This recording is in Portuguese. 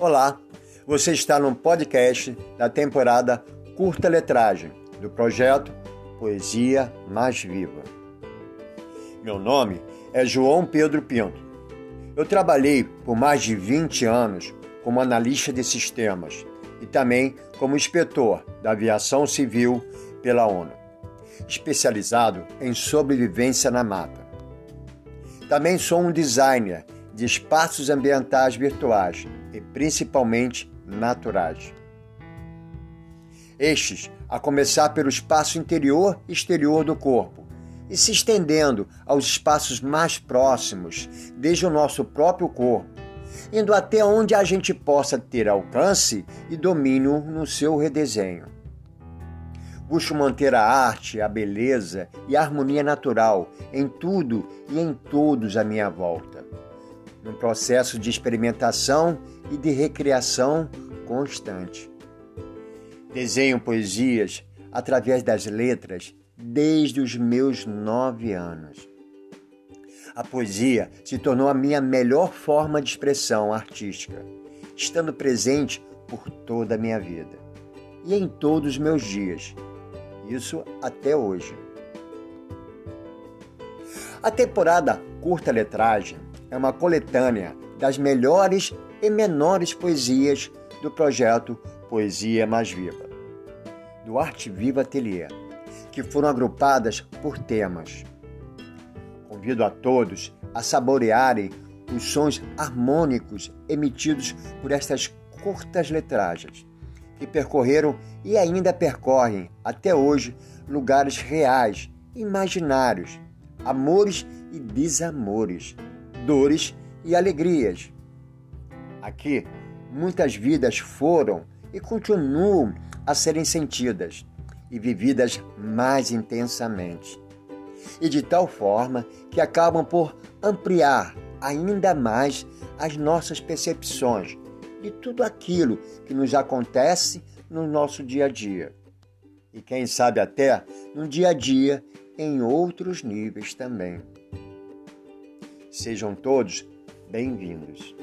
Olá, você está no podcast da temporada Curta Letragem do projeto Poesia Mais Viva. Meu nome é João Pedro Pinto. Eu trabalhei por mais de 20 anos como analista de sistemas e também como inspetor da aviação civil pela ONU, especializado em sobrevivência na mata. Também sou um designer de espaços ambientais virtuais e principalmente naturais. Estes a começar pelo espaço interior e exterior do corpo e se estendendo aos espaços mais próximos, desde o nosso próprio corpo, indo até onde a gente possa ter alcance e domínio no seu redesenho. Busco manter a arte, a beleza e a harmonia natural em tudo e em todos à minha volta num processo de experimentação e de recriação constante. Desenho poesias através das letras desde os meus nove anos. A poesia se tornou a minha melhor forma de expressão artística, estando presente por toda a minha vida e em todos os meus dias. Isso até hoje. A temporada curta letragem é uma coletânea das melhores e menores poesias do projeto Poesia Mais Viva, do Arte Viva Atelier, que foram agrupadas por temas. Convido a todos a saborearem os sons harmônicos emitidos por estas curtas letragens, que percorreram e ainda percorrem até hoje lugares reais, imaginários, amores e desamores dores e alegrias. Aqui, muitas vidas foram e continuam a serem sentidas e vividas mais intensamente. E de tal forma que acabam por ampliar ainda mais as nossas percepções de tudo aquilo que nos acontece no nosso dia a dia. E quem sabe até no dia a dia em outros níveis também. Sejam todos bem-vindos.